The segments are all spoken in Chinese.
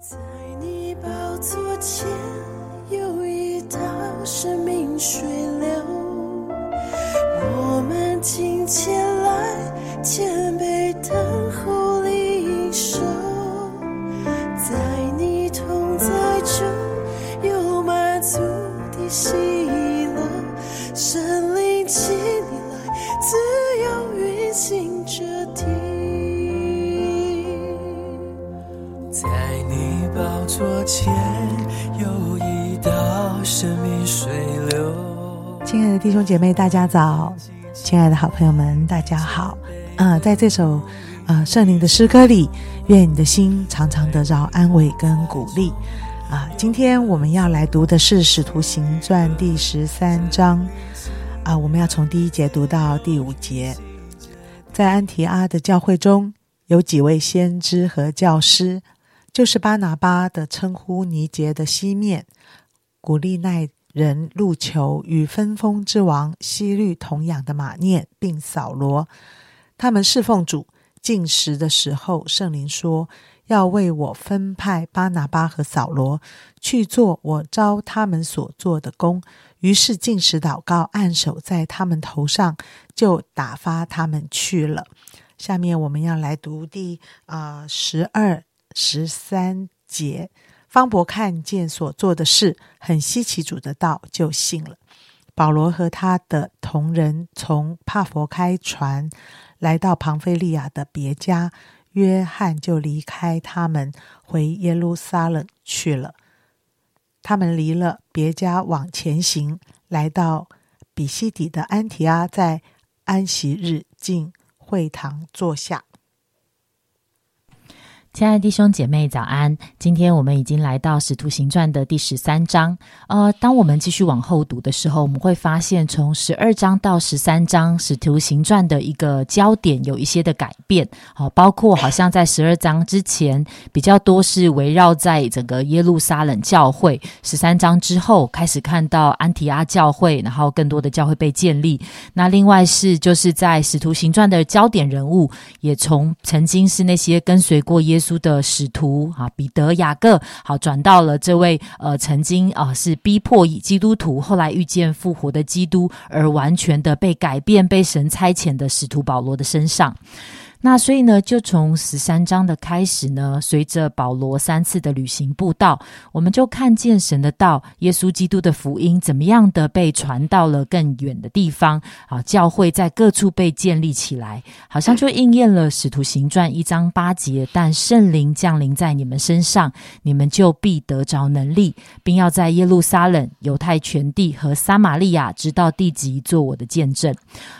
在你宝座前有一道生命水流，我们今天来见前有一道生命水流。亲爱的弟兄姐妹，大家早！亲爱的好朋友们，大家好！呃，在这首呃圣灵的诗歌里，愿你的心常常得着安慰跟鼓励。啊、今天我们要来读的是《使徒行传》第十三章，啊、我们要从第一节读到第五节。在安提阿的教会中，有几位先知和教师，就是巴拿巴的称呼尼杰的西面，古利奈人路求与分封之王西律同养的马念，并扫罗，他们侍奉主。进食的时候，圣灵说：“要为我分派巴拿巴和扫罗去做我招他们所做的工。”于是进食祷告，按手在他们头上，就打发他们去了。下面我们要来读第啊十二、十三节。方伯看见所做的事，很稀奇主的道，就信了。保罗和他的同人从帕佛开船，来到庞菲利亚的别家，约翰就离开他们，回耶路撒冷去了。他们离了别家，往前行，来到比西底的安提阿，在安息日进会堂坐下。亲爱的弟兄姐妹，早安！今天我们已经来到《使徒行传》的第十三章。呃，当我们继续往后读的时候，我们会发现，从十二章到十三章，《使徒行传》的一个焦点有一些的改变。好、包括好像在十二章之前比较多是围绕在整个耶路撒冷教会，十三章之后开始看到安提阿教会，然后更多的教会被建立。那另外是就是在《使徒行传》的焦点人物，也从曾经是那些跟随过耶稣的使徒啊，彼得、雅各，好转到了这位呃曾经啊、是逼迫以基督徒，后来遇见复活的基督，而完全的被改变、被神差遣的使徒保罗的身上。那所以呢，就从十三章的开始呢，随着保罗三次的旅行布道，我们就看见神的道，耶稣基督的福音怎么样的被传到了更远的地方啊，教会在各处被建立起来，好像就应验了使徒行传一章八节，但圣灵降临在你们身上，你们就必得着能力，并要在耶路撒冷、犹太全地和撒玛利亚直到地极做我的见证。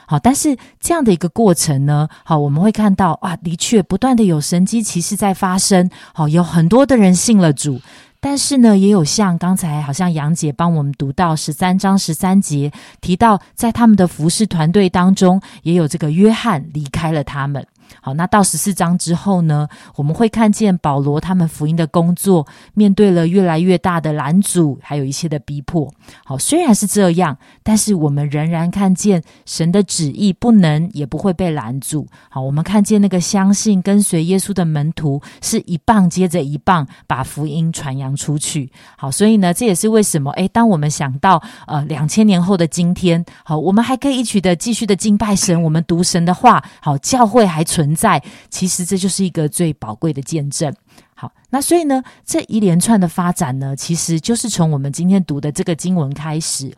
好，但是这样的一个过程呢，好，我们会看到啊，的确不断的有神机骑士在发生，好，有很多的人信了主。但是呢，也有像刚才好像杨姐帮我们读到十三章十三节提到，在他们的服侍团队当中，也有这个约翰离开了他们。好，那到十四章之后呢，我们会看见保罗他们福音的工作面对了越来越大的拦阻，还有一些的逼迫。好，虽然是这样，但是我们仍然看见神的旨意不能也不会被拦阻。好，我们看见那个相信跟随耶稣的门徒是一棒接着一棒把福音传扬出去。好，所以呢，这也是为什么诶，当我们想到呃两千年后的今天，好，我们还可以一起的继续的敬拜神，我们读神的话，好，教会还存存在，其实这就是一个最宝贵的见证。好，那所以呢，这一连串的发展呢，其实就是从我们今天读的这个经文开始。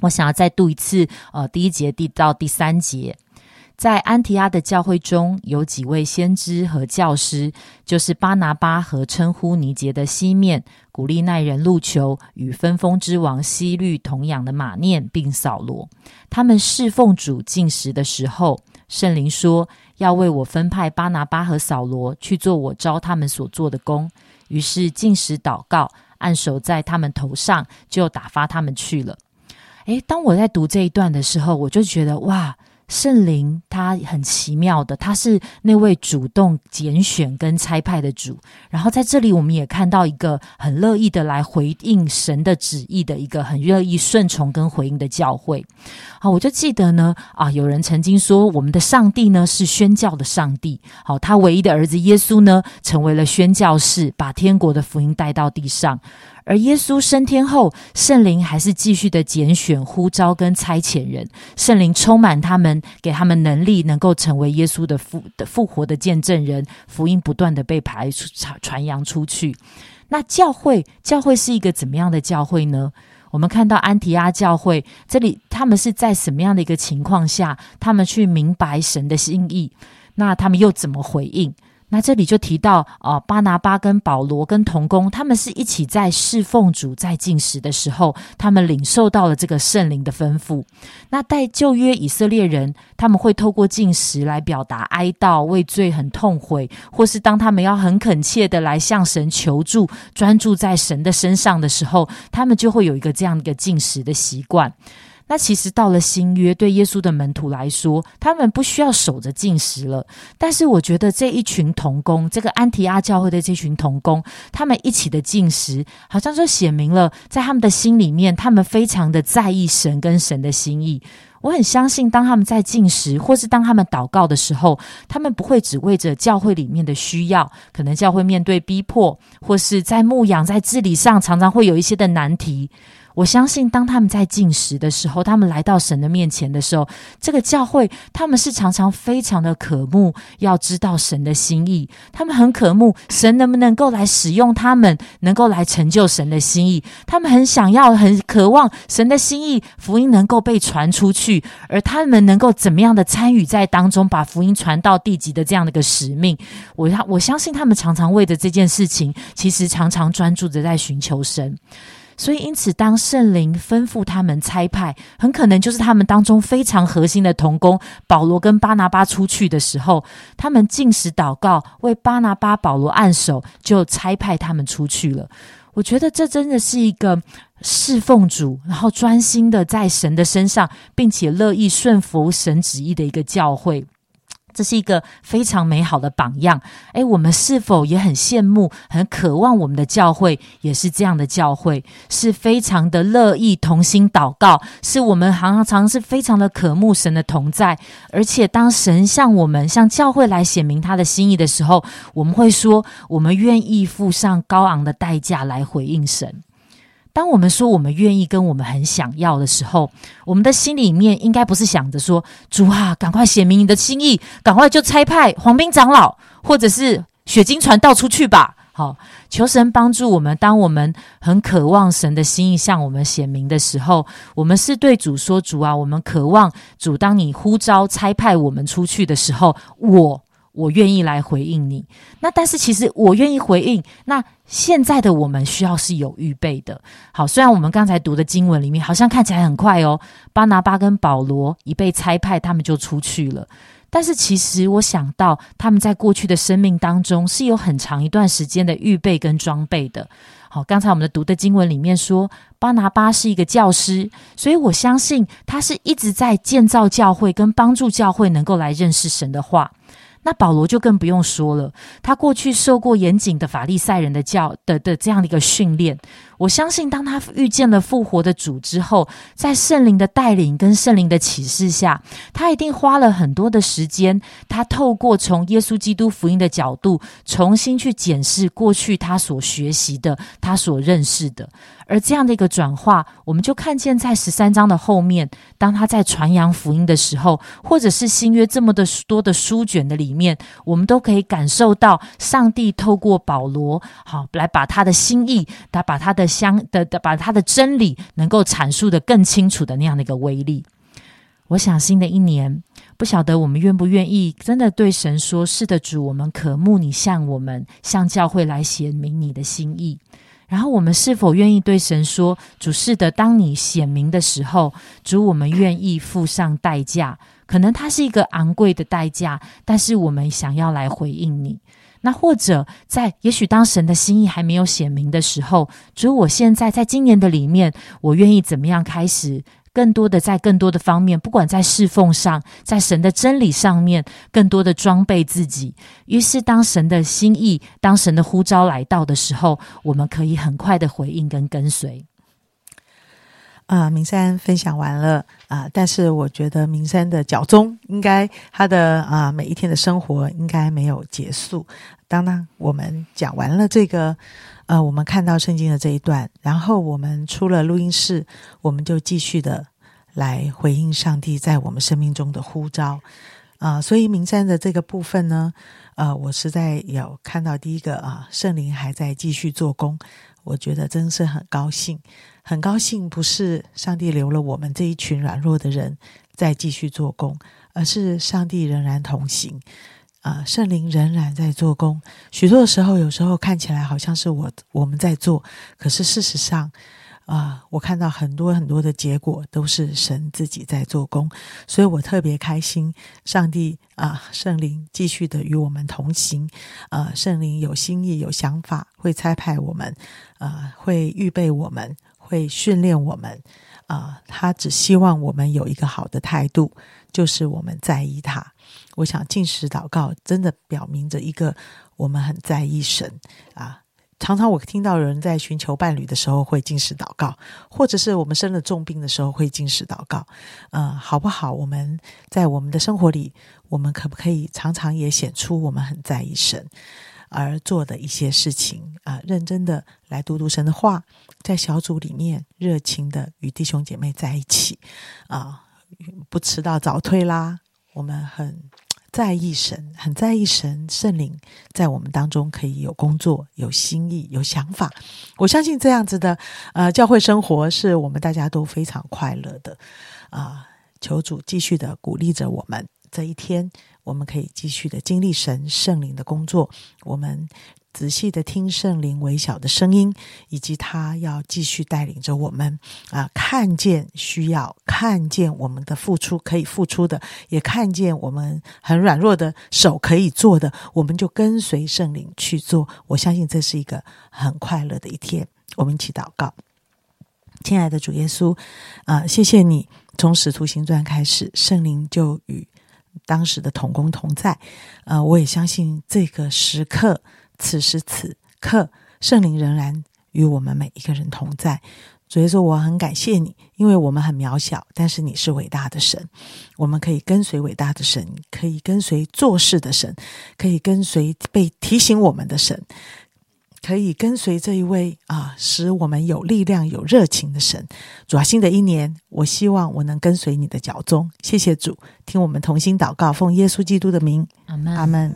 我想要再读一次，呃，第一节第到第三节。在安提阿的教会中有几位先知和教师，就是巴拿巴和称呼尼杰的西面、古利奈人路求与分封之王西律同养的马念，并扫罗。他们侍奉主进食的时候，圣灵说要为我分派巴拿巴和扫罗去做我招他们所做的工。于是进食祷告，按手在他们头上，就打发他们去了。诶，当我在读这一段的时候，我就觉得哇，圣灵他很奇妙的，他是那位主动拣选跟差派的主。然后在这里，我们也看到一个很乐意的来回应神的旨意的一个很乐意顺从跟回应的教会。好，我就记得呢，啊，有人曾经说，我们的上帝呢是宣教的上帝。好，他唯一的儿子耶稣呢，成为了宣教士，把天国的福音带到地上。而耶稣升天后，圣灵还是继续的拣选、呼召跟差遣人，圣灵充满他们，给他们能力，能够成为耶稣的复的复活的见证人，福音不断的被排出传传扬出去。那教会，教会是一个怎么样的教会呢？我们看到安提阿教会这里，他们是在什么样的一个情况下，他们去明白神的心意？那他们又怎么回应？那这里就提到啊，巴拿巴跟保罗跟童工，他们是一起在侍奉主，在进食的时候，他们领受到了这个圣灵的吩咐。那带旧约以色列人，他们会透过进食来表达哀悼、为罪很痛悔，或是当他们要很恳切的来向神求助，专注在神的身上的时候，他们就会有一个这样一个进食的习惯。那其实到了新约，对耶稣的门徒来说，他们不需要守着进食了。但是我觉得这一群童工，这个安提阿教会的这群童工，他们一起的进食，好像就写明了，在他们的心里面，他们非常的在意神跟神的心意。我很相信，当他们在进食，或是当他们祷告的时候，他们不会只为着教会里面的需要，可能教会面对逼迫，或是在牧养、在治理上，常常会有一些的难题。我相信，当他们在进食的时候，他们来到神的面前的时候，这个教会他们是常常非常的渴慕，要知道神的心意。他们很渴慕神能不能够来使用他们，能够来成就神的心意。他们很想要、很渴望神的心意，福音能够被传出去，而他们能够怎么样的参与在当中，把福音传到地极的这样的一个使命。我我相信他们常常为着这件事情，其实常常专注着在寻求神。所以，因此，当圣灵吩咐他们差派，很可能就是他们当中非常核心的童工保罗跟巴拿巴出去的时候，他们进食祷告，为巴拿巴、保罗按手，就差派他们出去了。我觉得这真的是一个侍奉主，然后专心的在神的身上，并且乐意顺服神旨意的一个教会。这是一个非常美好的榜样。诶，我们是否也很羡慕、很渴望我们的教会也是这样的教会？是非常的乐意同心祷告，是我们常常是非常的渴慕神的同在。而且，当神向我们、向教会来显明他的心意的时候，我们会说，我们愿意付上高昂的代价来回应神。当我们说我们愿意跟我们很想要的时候，我们的心里面应该不是想着说主啊，赶快显明你的心意，赶快就差派黄兵长老或者是雪晶传道出去吧。好，求神帮助我们。当我们很渴望神的心意向我们显明的时候，我们是对主说：“主啊，我们渴望主，当你呼召差派我们出去的时候，我。”我愿意来回应你，那但是其实我愿意回应。那现在的我们需要是有预备的。好，虽然我们刚才读的经文里面好像看起来很快哦，巴拿巴跟保罗一被差派，他们就出去了。但是其实我想到他们在过去的生命当中是有很长一段时间的预备跟装备的。好，刚才我们的读的经文里面说，巴拿巴是一个教师，所以我相信他是一直在建造教会跟帮助教会能够来认识神的话。那保罗就更不用说了，他过去受过严谨的法利赛人的教的的这样的一个训练。我相信，当他遇见了复活的主之后，在圣灵的带领跟圣灵的启示下，他一定花了很多的时间。他透过从耶稣基督福音的角度，重新去检视过去他所学习的、他所认识的。而这样的一个转化，我们就看见在十三章的后面，当他在传扬福音的时候，或者是新约这么的多的书卷的里里面，我们都可以感受到上帝透过保罗，好来把他的心意，他把他的。相的的把他的真理能够阐述的更清楚的那样的一个威力，我想新的一年不晓得我们愿不愿意真的对神说：“是的，主，我们渴慕你向我们向教会来显明你的心意。”然后我们是否愿意对神说：“主，是的，当你显明的时候，主，我们愿意付上代价，可能它是一个昂贵的代价，但是我们想要来回应你。”那或者在也许当神的心意还没有显明的时候，主，我现在在今年的里面，我愿意怎么样开始更多的在更多的方面，不管在侍奉上，在神的真理上面，更多的装备自己。于是，当神的心意，当神的呼召来到的时候，我们可以很快的回应跟跟随。啊，明山分享完了啊，但是我觉得明山的脚中应该他的啊每一天的生活应该没有结束。当当我们讲完了这个，呃，我们看到圣经的这一段，然后我们出了录音室，我们就继续的来回应上帝在我们生命中的呼召啊。所以明山的这个部分呢，呃，我实在有看到第一个啊，圣灵还在继续做工，我觉得真是很高兴。很高兴，不是上帝留了我们这一群软弱的人在继续做工，而是上帝仍然同行，啊，圣灵仍然在做工。许多的时候，有时候看起来好像是我我们在做，可是事实上，啊，我看到很多很多的结果都是神自己在做工，所以我特别开心。上帝啊，圣灵继续的与我们同行，啊，圣灵有心意、有想法，会差派我们，啊，会预备我们。会训练我们，啊，他只希望我们有一个好的态度，就是我们在意他。我想进食祷告真的表明着一个我们很在意神啊。常常我听到有人在寻求伴侣的时候会进食祷告，或者是我们生了重病的时候会进食祷告，嗯，好不好？我们在我们的生活里，我们可不可以常常也显出我们很在意神？而做的一些事情啊，认真的来读读神的话，在小组里面热情的与弟兄姐妹在一起啊，不迟到早退啦。我们很在意神，很在意神圣灵在我们当中可以有工作、有心意、有想法。我相信这样子的呃教会生活是我们大家都非常快乐的啊。求主继续的鼓励着我们这一天。我们可以继续的经历神圣灵的工作，我们仔细的听圣灵微小的声音，以及他要继续带领着我们啊，看见需要，看见我们的付出可以付出的，也看见我们很软弱的手可以做的，我们就跟随圣灵去做。我相信这是一个很快乐的一天。我们一起祷告，亲爱的主耶稣啊，谢谢你从使徒行传开始，圣灵就与。当时的同工同在，呃，我也相信这个时刻，此时此刻，圣灵仍然与我们每一个人同在。所以说，我很感谢你，因为我们很渺小，但是你是伟大的神，我们可以跟随伟大的神，可以跟随做事的神，可以跟随被提醒我们的神。可以跟随这一位啊，使我们有力量、有热情的神。主啊，新的一年，我希望我能跟随你的脚踪。谢谢主，听我们同心祷告，奉耶稣基督的名，阿门，阿门。